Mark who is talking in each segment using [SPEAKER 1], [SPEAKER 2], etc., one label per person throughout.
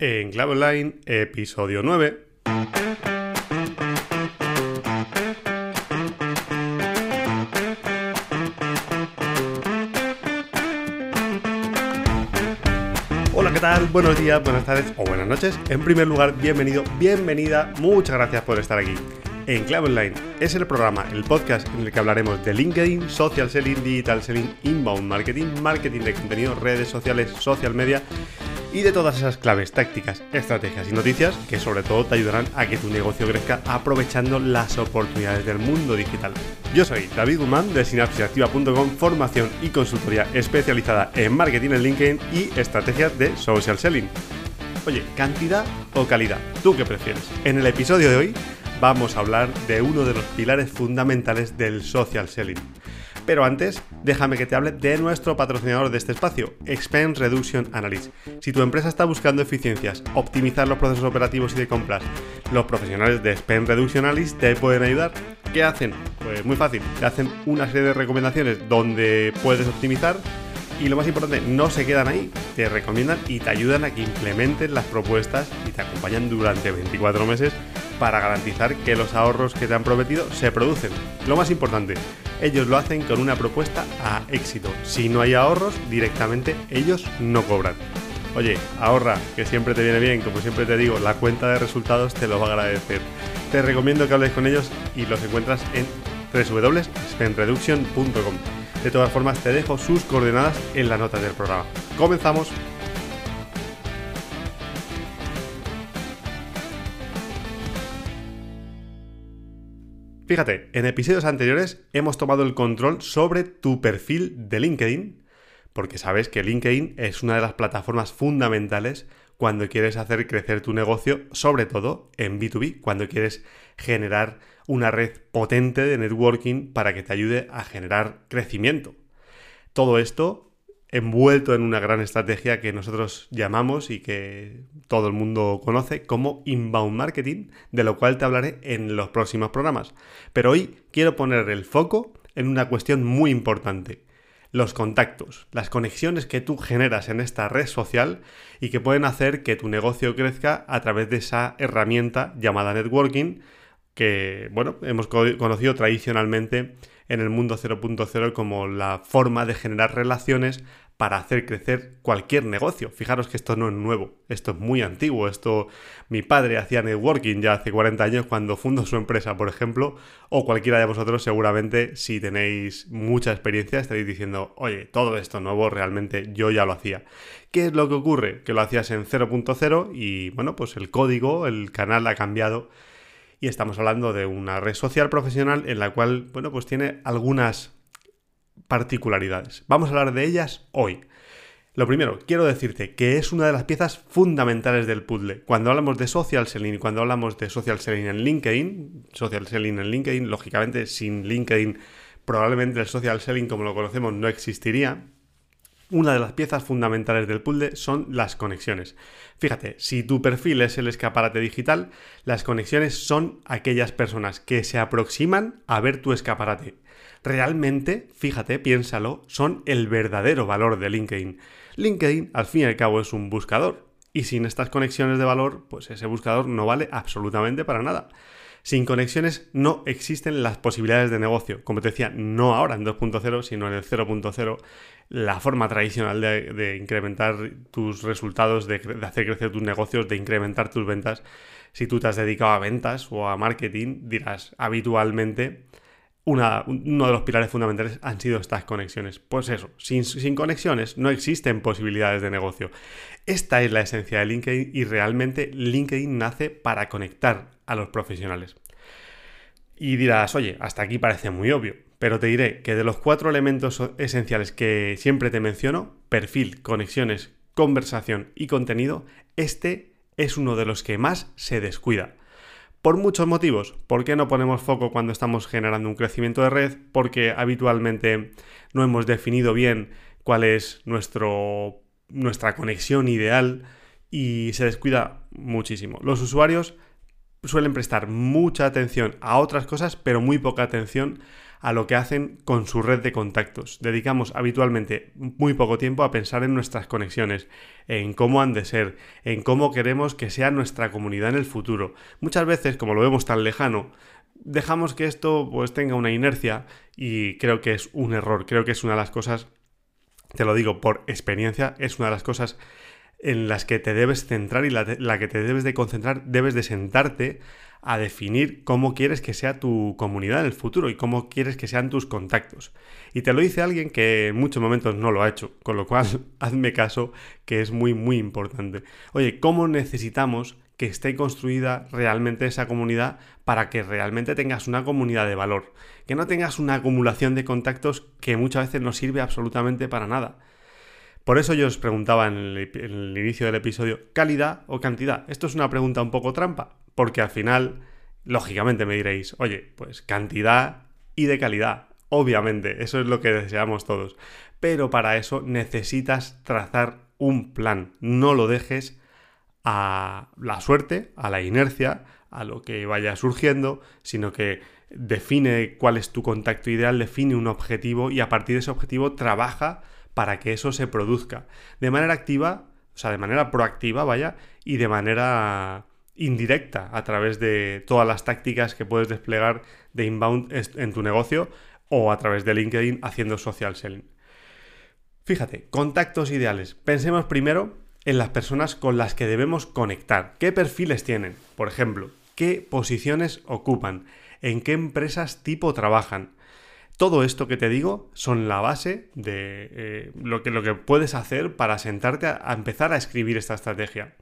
[SPEAKER 1] En Clave Online, episodio 9. Hola, ¿qué tal? Buenos días, buenas tardes o buenas noches. En primer lugar, bienvenido, bienvenida, muchas gracias por estar aquí. En Clave Online es el programa, el podcast en el que hablaremos de LinkedIn, social selling, digital selling, inbound marketing, marketing de contenido, redes sociales, social media y de todas esas claves, tácticas, estrategias y noticias que sobre todo te ayudarán a que tu negocio crezca aprovechando las oportunidades del mundo digital. Yo soy David Guzmán de sinapsisactiva.com, formación y consultoría especializada en marketing en LinkedIn y estrategias de social selling. Oye, ¿cantidad o calidad? ¿Tú qué prefieres? En el episodio de hoy vamos a hablar de uno de los pilares fundamentales del social selling. Pero antes, déjame que te hable de nuestro patrocinador de este espacio, Expense Reduction Analyst. Si tu empresa está buscando eficiencias, optimizar los procesos operativos y de compras, los profesionales de Expense Reduction Analyst te pueden ayudar. ¿Qué hacen? Pues muy fácil, te hacen una serie de recomendaciones donde puedes optimizar y lo más importante, no se quedan ahí, te recomiendan y te ayudan a que implementes las propuestas y te acompañan durante 24 meses para garantizar que los ahorros que te han prometido se producen. Lo más importante, ellos lo hacen con una propuesta a éxito. Si no hay ahorros, directamente ellos no cobran. Oye, ahorra, que siempre te viene bien, como siempre te digo, la cuenta de resultados te lo va a agradecer. Te recomiendo que hables con ellos y los encuentras en www.spendreduction.com. De todas formas, te dejo sus coordenadas en la nota del programa. Comenzamos. Fíjate, en episodios anteriores hemos tomado el control sobre tu perfil de LinkedIn, porque sabes que LinkedIn es una de las plataformas fundamentales cuando quieres hacer crecer tu negocio, sobre todo en B2B, cuando quieres generar una red potente de networking para que te ayude a generar crecimiento. Todo esto envuelto en una gran estrategia que nosotros llamamos y que todo el mundo conoce como inbound marketing, de lo cual te hablaré en los próximos programas. Pero hoy quiero poner el foco en una cuestión muy importante. Los contactos, las conexiones que tú generas en esta red social y que pueden hacer que tu negocio crezca a través de esa herramienta llamada networking que, bueno, hemos conocido tradicionalmente en el mundo 0.0 como la forma de generar relaciones para hacer crecer cualquier negocio. Fijaros que esto no es nuevo, esto es muy antiguo. Esto mi padre hacía networking ya hace 40 años cuando fundó su empresa, por ejemplo, o cualquiera de vosotros seguramente si tenéis mucha experiencia estaréis diciendo, "Oye, todo esto nuevo realmente yo ya lo hacía." ¿Qué es lo que ocurre? Que lo hacías en 0.0 y bueno, pues el código, el canal ha cambiado y estamos hablando de una red social profesional en la cual, bueno, pues tiene algunas particularidades. Vamos a hablar de ellas hoy. Lo primero, quiero decirte que es una de las piezas fundamentales del puzzle. Cuando hablamos de social selling cuando hablamos de social selling en LinkedIn, social selling en LinkedIn, lógicamente sin LinkedIn probablemente el social selling como lo conocemos no existiría. Una de las piezas fundamentales del puzzle son las conexiones. Fíjate, si tu perfil es el escaparate digital, las conexiones son aquellas personas que se aproximan a ver tu escaparate realmente, fíjate, piénsalo, son el verdadero valor de LinkedIn. LinkedIn, al fin y al cabo, es un buscador. Y sin estas conexiones de valor, pues ese buscador no vale absolutamente para nada. Sin conexiones no existen las posibilidades de negocio. Como te decía, no ahora en 2.0, sino en el 0.0. La forma tradicional de, incrementar tus resultados, de, de hacer crecer tus negocios, de incrementar tus ventas. Si tú te has dedicado a ventas o a marketing, dirás habitualmente uno de los pilares fundamentales han sido estas conexiones. Pues eso, sin, sin, conexiones no existen posibilidades de negocio. Esta es la esencia de LinkedIn y realmente LinkedIn nace para conectar a los profesionales. Y dirás, oye, hasta aquí parece muy obvio, pero te diré que de los cuatro elementos esenciales que siempre te menciono, perfil, conexiones, conversación y contenido, este es uno de los que más se descuida. Por muchos motivos. ¿Por qué no ponemos foco cuando estamos generando un crecimiento de red? Porque habitualmente no hemos definido bien cuál es nuestro, nuestra conexión ideal y se descuida muchísimo. Los usuarios suelen prestar mucha atención a otras cosas, pero muy poca atención a lo que hacen con su red de contactos. Dedicamos habitualmente muy poco tiempo a pensar en nuestras conexiones, en cómo han de ser, en cómo queremos que sea nuestra comunidad en el futuro. Muchas veces, como lo vemos tan lejano, dejamos que esto pues tenga una inercia y creo que es un error, creo que es una de las cosas, te lo digo por experiencia, es una de las cosas en las que te debes centrar y la, la que te debes de concentrar, debes de sentarte a definir cómo quieres que sea tu comunidad en el futuro y cómo quieres que sean tus contactos. Y te lo dice alguien que en muchos momentos no lo ha hecho, con lo cual hazme caso que es muy muy importante. Oye, ¿cómo necesitamos que esté construida realmente esa comunidad para que realmente tengas una comunidad de valor? Que no tengas una acumulación de contactos que muchas veces no sirve absolutamente para nada. Por eso yo os preguntaba en el, inicio del episodio, ¿calidad o cantidad? Esto es una pregunta un poco trampa, porque al final, lógicamente me diréis, oye, pues cantidad y de calidad. Obviamente, eso es lo que deseamos todos. Pero para eso necesitas trazar un plan. No lo dejes a la suerte, a la inercia, a lo que vaya surgiendo, sino que define cuál es tu contacto ideal, define un objetivo y a partir de ese objetivo trabaja para que eso se produzca. De manera activa, o sea, de manera proactiva, vaya, y de manera indirecta a través de todas las tácticas que puedes desplegar de inbound en tu negocio o a través de LinkedIn haciendo social selling. Fíjate, contactos ideales. Pensemos primero en las personas con las que debemos conectar. ¿Qué perfiles tienen? Por ejemplo, ¿qué posiciones ocupan? ¿En qué empresas tipo trabajan? Todo esto que te digo son la base de eh, lo, que, lo que puedes hacer para sentarte a, empezar a escribir esta estrategia.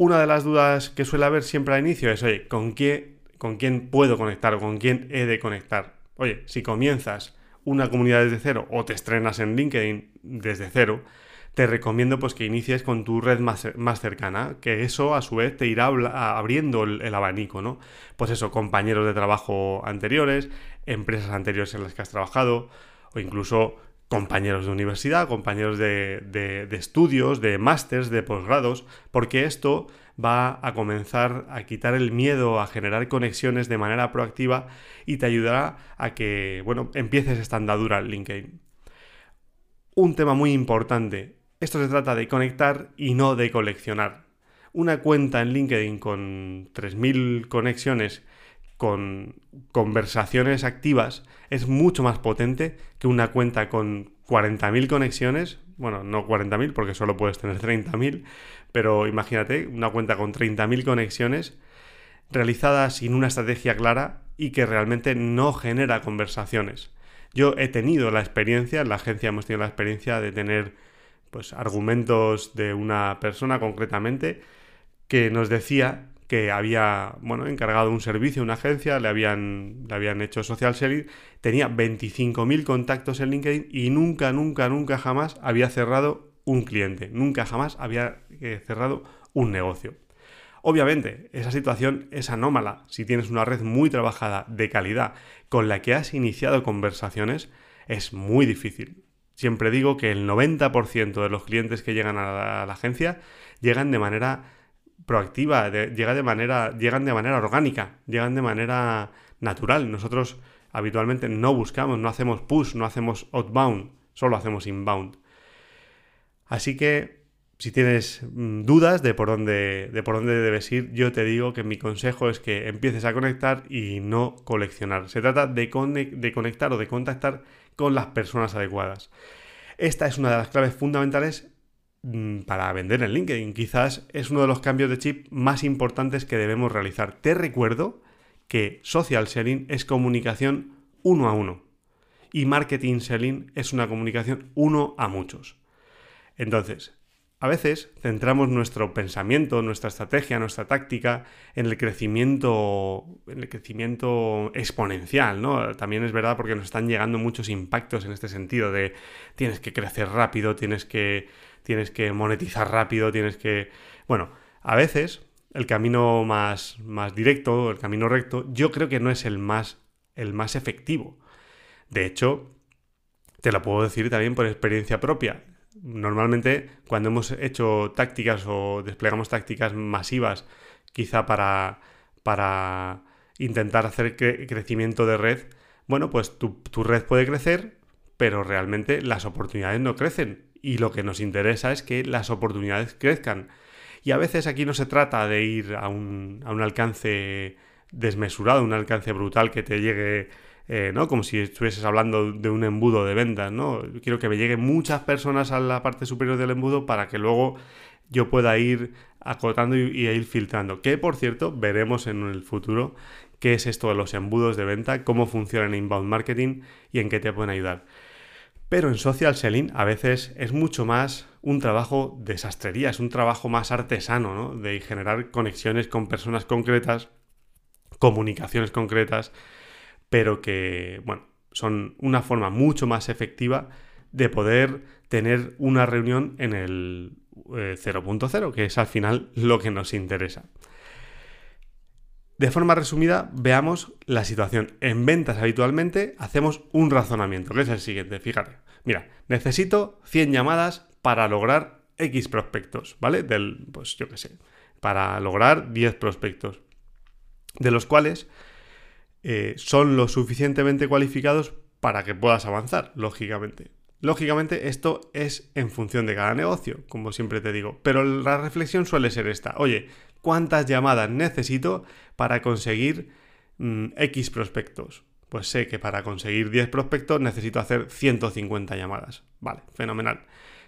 [SPEAKER 1] Una de las dudas que suele haber siempre al inicio es, oye, ¿con, qué, ¿con quién puedo conectar o con quién he de conectar? Oye, si comienzas una comunidad desde cero o te estrenas en LinkedIn desde cero, te recomiendo pues que inicies con tu red más, más cercana, que eso a su vez te irá abriendo el, abanico, ¿no? Pues eso, compañeros de trabajo anteriores, empresas anteriores en las que has trabajado, o incluso compañeros de universidad, compañeros de, estudios, de másters, de posgrados, porque esto va a comenzar a quitar el miedo a generar conexiones de manera proactiva y te ayudará a que, bueno, empieces esta andadura en LinkedIn. Un tema muy importante, esto se trata de conectar y no de coleccionar. Una cuenta en LinkedIn con 3.000 conexiones, con conversaciones activas, es mucho más potente que una cuenta con 40.000 conexiones. Bueno, no 40.000 porque solo puedes tener 30.000, pero imagínate una cuenta con 30.000 conexiones realizada sin una estrategia clara y que realmente no genera conversaciones. Yo he tenido la experiencia, en la agencia hemos tenido la experiencia de tener pues, argumentos de una persona concretamente que nos decía que había bueno, encargado un servicio, una agencia, le habían, le habían hecho social selling, tenía 25.000 contactos en LinkedIn y nunca, nunca, nunca jamás había cerrado un cliente, nunca jamás había eh, cerrado un negocio. Obviamente, esa situación es anómala. Si tienes una red muy trabajada, de calidad, con la que has iniciado conversaciones, es muy difícil. Siempre digo que el 90% de los clientes que llegan a la, agencia llegan de manera proactiva, de manera, llegan de manera orgánica, llegan de manera natural. Nosotros habitualmente no buscamos, no hacemos push, no hacemos outbound, solo hacemos inbound. Así que si tienes mm, dudas de por dónde, de por dónde debes ir, yo te digo que mi consejo es que empieces a conectar y no coleccionar. Se trata de, de conectar o de contactar con las personas adecuadas. Esta es una de las claves fundamentales para vender en LinkedIn. Quizás es uno de los cambios de chip más importantes que debemos realizar. Te recuerdo que social selling es comunicación uno a uno y marketing selling es una comunicación uno a muchos. Entonces, a veces centramos nuestro pensamiento, nuestra estrategia, nuestra táctica en el crecimiento, en el crecimiento exponencial, ¿no? También es verdad porque nos están llegando muchos impactos en este sentido de tienes que crecer rápido, tienes que, tienes que monetizar rápido, tienes que... Bueno, a veces el camino más, más directo, el camino recto, yo creo que no es el más, el más efectivo. De hecho, te lo puedo decir también por experiencia propia normalmente cuando hemos hecho tácticas o desplegamos tácticas masivas, quizá para, para intentar hacer crecimiento de red, bueno, pues tu, red puede crecer, pero realmente las oportunidades no crecen. Y lo que nos interesa es que las oportunidades crezcan. Y a veces aquí no se trata de ir a un, a un alcance desmesurado, un alcance brutal que te llegue eh, ¿no? Como si estuvieses hablando de un embudo de ventas, ¿no? Quiero que me lleguen muchas personas a la parte superior del embudo para que luego yo pueda ir acotando y, ir filtrando. Que, por cierto, veremos en el futuro qué es esto de los embudos de venta, cómo funciona en inbound marketing y en qué te pueden ayudar. Pero en social selling a veces es mucho más un trabajo de sastrería, es un trabajo más artesano, ¿no? De generar conexiones con personas concretas, comunicaciones concretas, pero que, bueno, son una forma mucho más efectiva de poder tener una reunión en el 0.0, eh, que es al final lo que nos interesa. De forma resumida, veamos la situación. En ventas habitualmente hacemos un razonamiento, que es el siguiente, fíjate. Mira, necesito 100 llamadas para lograr X prospectos, ¿vale? Del, pues yo qué sé, para lograr 10 prospectos, de los cuales eh, son lo suficientemente cualificados para que puedas avanzar, lógicamente. Lógicamente esto es en función de cada negocio, como siempre te digo, pero la reflexión suele ser esta, oye, ¿cuántas llamadas necesito para conseguir mm, X prospectos? Pues sé que para conseguir 10 prospectos necesito hacer 150 llamadas. Vale, fenomenal.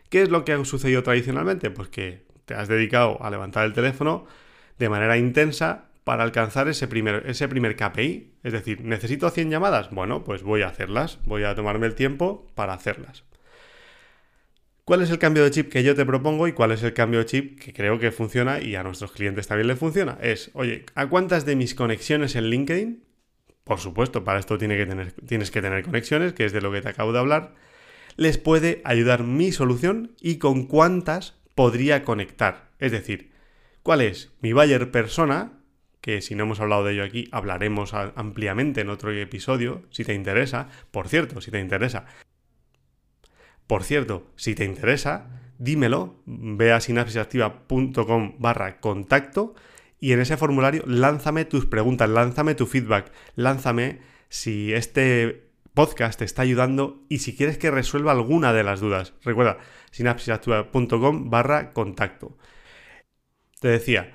[SPEAKER 1] ¿Qué es lo que ha sucedido tradicionalmente? Pues que te has dedicado a levantar el teléfono de manera intensa para alcanzar ese primer, ese primer KPI. Es decir, ¿necesito 100 llamadas? Bueno, pues voy a hacerlas, voy a tomarme el tiempo para hacerlas. ¿Cuál es el cambio de chip que yo te propongo y cuál es el cambio de chip que creo que funciona y a nuestros clientes también les funciona? Es, oye, ¿a cuántas de mis conexiones en LinkedIn? Por supuesto, para esto tienes que tener conexiones, que es de lo que te acabo de hablar. Les puede ayudar mi solución y con cuántas podría conectar. Es decir, ¿cuál es mi buyer persona que si no hemos hablado de ello aquí, hablaremos ampliamente en otro episodio, si te interesa. Por cierto, si te interesa. Por cierto, si te interesa, dímelo, ve a sinapsisactiva.com barra contacto y en ese formulario lánzame tus preguntas, lánzame tu feedback, lánzame si este podcast te está ayudando y si quieres que resuelva alguna de las dudas. Recuerda, sinapsisactiva.com barra contacto. Te decía,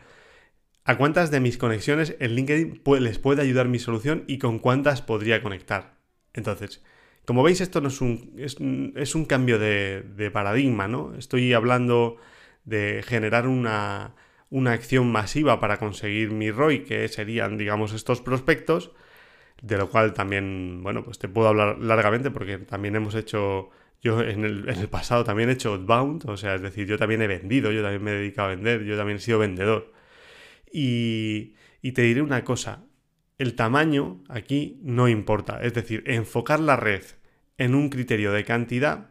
[SPEAKER 1] ¿A cuántas de mis conexiones en LinkedIn les puede ayudar mi solución y con cuántas podría conectar? Entonces, como veis, esto no es un, es, un cambio de, paradigma, ¿no? Estoy hablando de generar una, una acción masiva para conseguir mi ROI, que serían, digamos, estos prospectos, de lo cual también, bueno, pues te puedo hablar largamente porque también hemos hecho, yo en el, pasado también he hecho outbound, o sea, es decir, yo también he vendido, yo también me he dedicado a vender, yo también he sido vendedor. Y, te diré una cosa, el tamaño aquí no importa, es decir, enfocar la red en un criterio de cantidad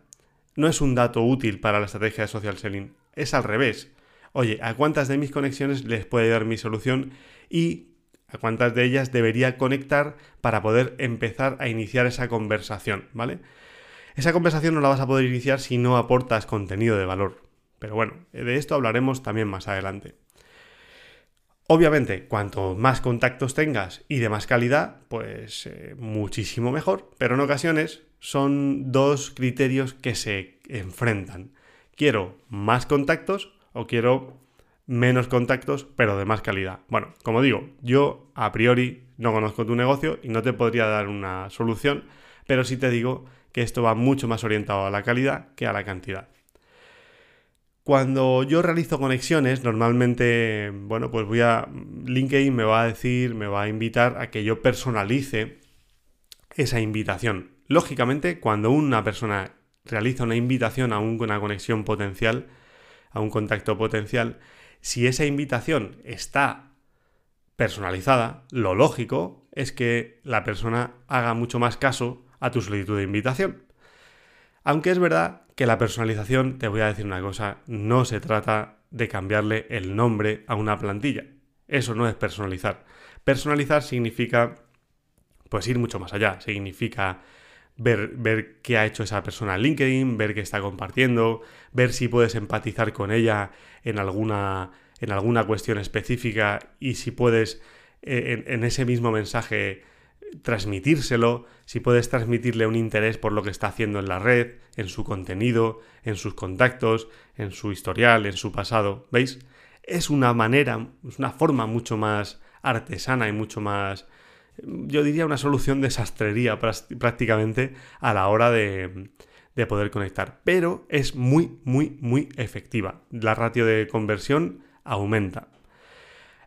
[SPEAKER 1] no es un dato útil para la estrategia de social selling, es al revés. Oye, ¿a cuántas de mis conexiones les puede dar mi solución y a cuántas de ellas debería conectar para poder empezar a iniciar esa conversación, ¿vale? Esa conversación no la vas a poder iniciar si no aportas contenido de valor. Pero bueno, de esto hablaremos también más adelante. Obviamente, cuanto más contactos tengas y de más calidad, pues eh, muchísimo mejor, pero en ocasiones son dos criterios que se enfrentan. Quiero más contactos o quiero menos contactos, pero de más calidad. Bueno, como digo, yo a priori no conozco tu negocio y no te podría dar una solución, pero sí te digo que esto va mucho más orientado a la calidad que a la cantidad. Cuando yo realizo conexiones, normalmente, bueno, pues voy a. LinkedIn me va a decir, me va a invitar a que yo personalice esa invitación. Lógicamente, cuando una persona realiza una invitación a una conexión potencial, a un contacto potencial, si esa invitación está personalizada, lo lógico es que la persona haga mucho más caso a tu solicitud de invitación. Aunque es verdad que la personalización, te voy a decir una cosa, no se trata de cambiarle el nombre a una plantilla. Eso no es personalizar. Personalizar significa, pues ir mucho más allá. Significa ver, ver qué ha hecho esa persona en LinkedIn, ver qué está compartiendo, ver si puedes empatizar con ella en alguna, en alguna cuestión específica y si puedes eh, en, ese mismo mensaje transmitírselo, si puedes transmitirle un interés por lo que está haciendo en la red, en su contenido, en sus contactos, en su historial, en su pasado. ¿Veis? Es una manera, es una forma mucho más artesana y mucho más, yo diría una solución de sastrería prácticamente a la hora de, de poder conectar. Pero es muy, muy, muy efectiva. La ratio de conversión aumenta.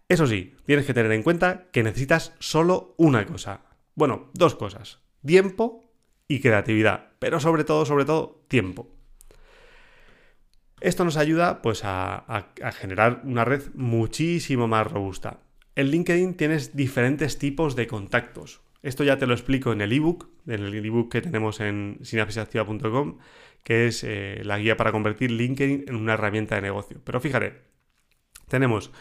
[SPEAKER 1] Eso sí, tienes que tener en cuenta que necesitas solo una cosa. Bueno, dos cosas. Tiempo y creatividad. Pero sobre todo, sobre todo, tiempo. Esto nos ayuda pues a, generar una red muchísimo más robusta. En LinkedIn tienes diferentes tipos de contactos. Esto ya te lo explico en el ebook, en el ebook que tenemos en sinapsisactiva.com, que es eh, la guía para convertir LinkedIn en una herramienta de negocio. Pero fíjate, tenemos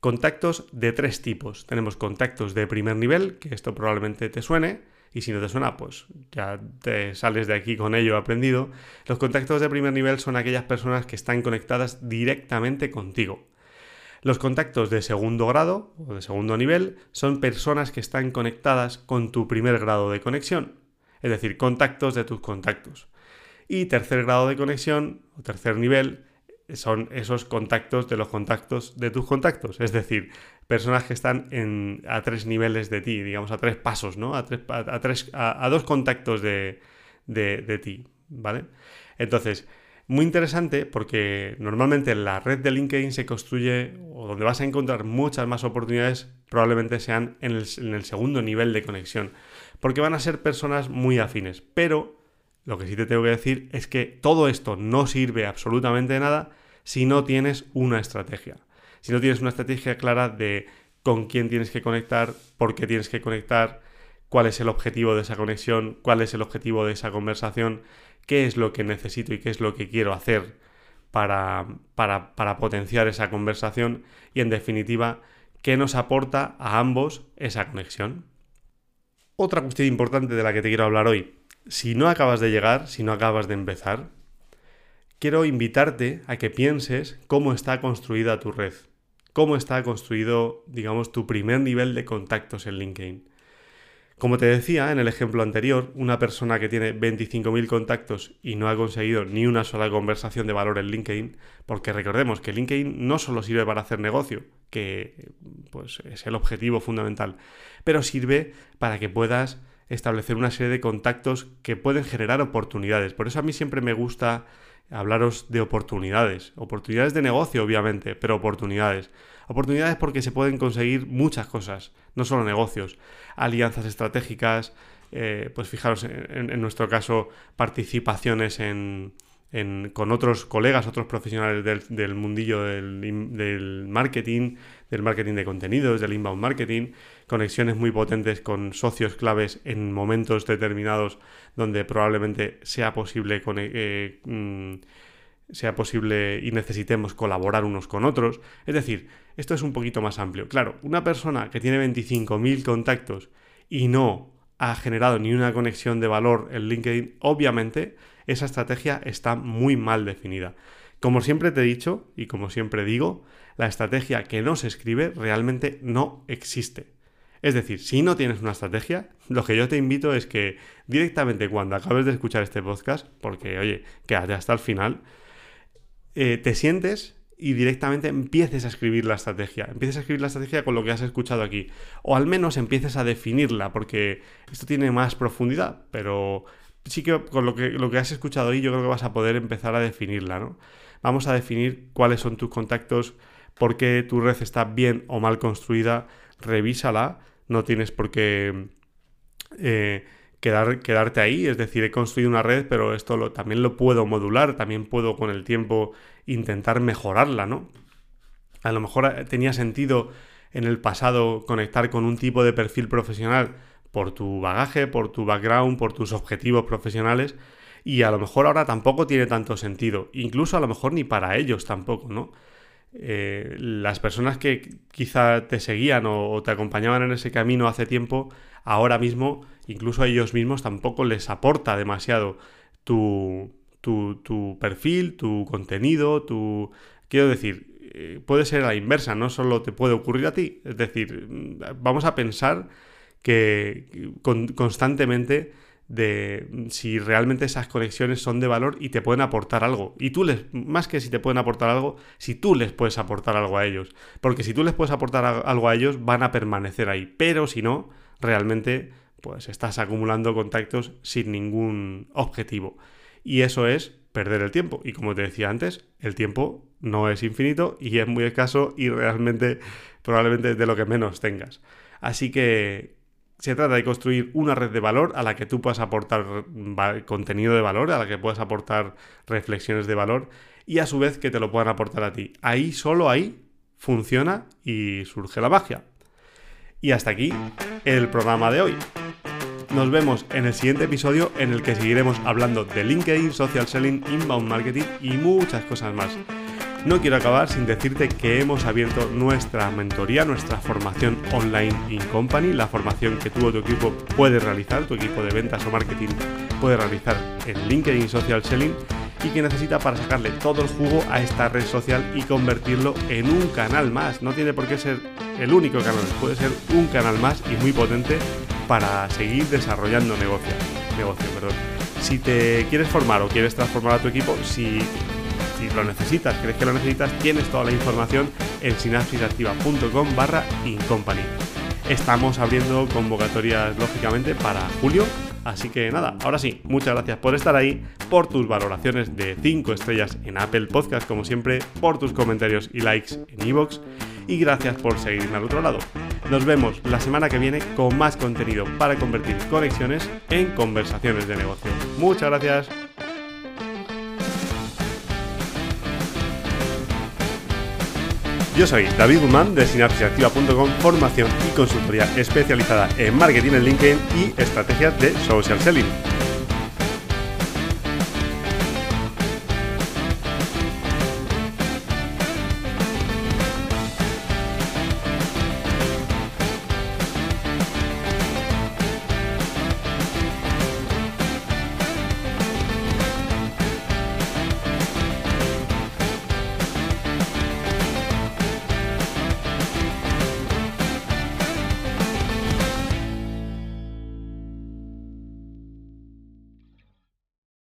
[SPEAKER 1] Contactos de tres tipos. Tenemos contactos de primer nivel, que esto probablemente te suene, y si no te suena, pues ya te sales de aquí con ello aprendido. Los contactos de primer nivel son aquellas personas que están conectadas directamente contigo. Los contactos de segundo grado o de segundo nivel son personas que están conectadas con tu primer grado de conexión, es decir, contactos de tus contactos. Y tercer grado de conexión o tercer nivel son esos contactos de los contactos de tus contactos. Es decir, personas que están en, a tres niveles de ti, digamos, a tres pasos, ¿no? A, tres, a, tres, a, dos contactos de, de, ti, ¿vale? Entonces, muy interesante porque normalmente la red de LinkedIn se construye o donde vas a encontrar muchas más oportunidades probablemente sean en el, en el segundo nivel de conexión. Porque van a ser personas muy afines. Pero lo que sí te tengo que decir es que todo esto no sirve absolutamente nada si no tienes una estrategia. Si no tienes una estrategia clara de con quién tienes que conectar, por qué tienes que conectar, cuál es el objetivo de esa conexión, cuál es el objetivo de esa conversación, qué es lo que necesito y qué es lo que quiero hacer para, para, para potenciar esa conversación y en definitiva, qué nos aporta a ambos esa conexión. Otra cuestión importante de la que te quiero hablar hoy si no acabas de llegar, si no acabas de empezar, quiero invitarte a que pienses cómo está construida tu red, cómo está construido, digamos, tu primer nivel de contactos en LinkedIn. Como te decía en el ejemplo anterior, una persona que tiene 25.000 contactos y no ha conseguido ni una sola conversación de valor en LinkedIn, porque recordemos que LinkedIn no solo sirve para hacer negocio, que pues es el objetivo fundamental, pero sirve para que puedas establecer una serie de contactos que pueden generar oportunidades. Por eso a mí siempre me gusta hablaros de oportunidades. Oportunidades de negocio, obviamente, pero oportunidades. Oportunidades porque se pueden conseguir muchas cosas, no solo negocios. Alianzas estratégicas, eh, pues fijaros en, nuestro caso, participaciones en, con otros colegas, otros profesionales del, mundillo del, marketing, del marketing de contenidos, del inbound marketing, conexiones muy potentes con socios claves en momentos determinados donde probablemente sea posible, eh, mm, sea posible y necesitemos colaborar unos con otros. Es decir, esto es un poquito más amplio. Claro, una persona que tiene 25.000 contactos y no ha generado ni una conexión de valor en LinkedIn, obviamente esa estrategia está muy mal definida. Como siempre te he dicho y como siempre digo, la estrategia que no se escribe realmente no existe. Es decir, si no tienes una estrategia, lo que yo te invito es que directamente cuando acabes de escuchar este podcast, porque oye, quédate hasta el final, eh, te sientes y directamente empieces a escribir la estrategia. Empieces a escribir la estrategia con lo que has escuchado aquí. O al menos empieces a definirla, porque esto tiene más profundidad, pero sí que con lo que, lo que has escuchado ahí yo creo que vas a poder empezar a definirla, ¿no? Vamos a definir cuáles son tus contactos, por qué tu red está bien o mal construida, revísala, no tienes por qué eh, quedar, quedarte ahí, es decir, he construido una red, pero esto lo, también lo puedo modular, también puedo con el tiempo intentar mejorarla, ¿no? A lo mejor eh, tenía sentido en el pasado conectar con un tipo de perfil profesional, por tu bagaje, por tu background, por tus objetivos profesionales. Y a lo mejor ahora tampoco tiene tanto sentido. Incluso a lo mejor ni para ellos tampoco, ¿no? Eh, las personas que quizá te seguían o, te acompañaban en ese camino hace tiempo, ahora mismo, incluso a ellos mismos, tampoco les aporta demasiado tu, tu, perfil, tu contenido, tu... Quiero decir, eh, puede ser a la inversa, no solo te puede ocurrir a ti. Es decir, vamos a pensar que constantemente de si realmente esas conexiones son de valor y te pueden aportar algo. Y tú les, más que si te pueden aportar algo, si tú les puedes aportar algo a ellos. Porque si tú les puedes aportar algo a ellos, van a permanecer ahí. Pero si no, realmente, pues estás acumulando contactos sin ningún objetivo. Y eso es perder el tiempo. Y como te decía antes, el tiempo no es infinito y es muy escaso y realmente probablemente de lo que menos tengas. Así que se trata de construir una red de valor a la que tú puedas aportar contenido de valor, a la que puedas aportar reflexiones de valor y a su vez que te lo puedan aportar a ti. Ahí, solo ahí, funciona y surge la magia. Y hasta aquí el programa de hoy. Nos vemos en el siguiente episodio en el que seguiremos hablando de LinkedIn, social selling, inbound marketing y muchas cosas más. No quiero acabar sin decirte que hemos abierto nuestra mentoría, nuestra formación online in company, la formación que tú o tu equipo puede realizar, tu equipo de ventas o marketing puede realizar en LinkedIn Social Selling y que necesita para sacarle todo el jugo a esta red social y convertirlo en un canal más. No tiene por qué ser el único canal, puede ser un canal más y muy potente para seguir desarrollando negocio. negocio perdón. Si te quieres formar o quieres transformar a tu equipo, si si lo necesitas, crees que lo necesitas, tienes toda la información en sinapsisactiva.com barra incompany. Estamos abriendo convocatorias, lógicamente, para julio. Así que nada, ahora sí, muchas gracias por estar ahí, por tus valoraciones de 5 estrellas en Apple Podcast, como siempre, por tus comentarios y likes en iVoox, y gracias por seguirme al otro lado. Nos vemos la semana que viene con más contenido para convertir conexiones en conversaciones de negocio. Muchas gracias. Yo soy David Guzmán de sinapsisactiva.com, formación y consultoría especializada en marketing en LinkedIn y estrategias de social selling.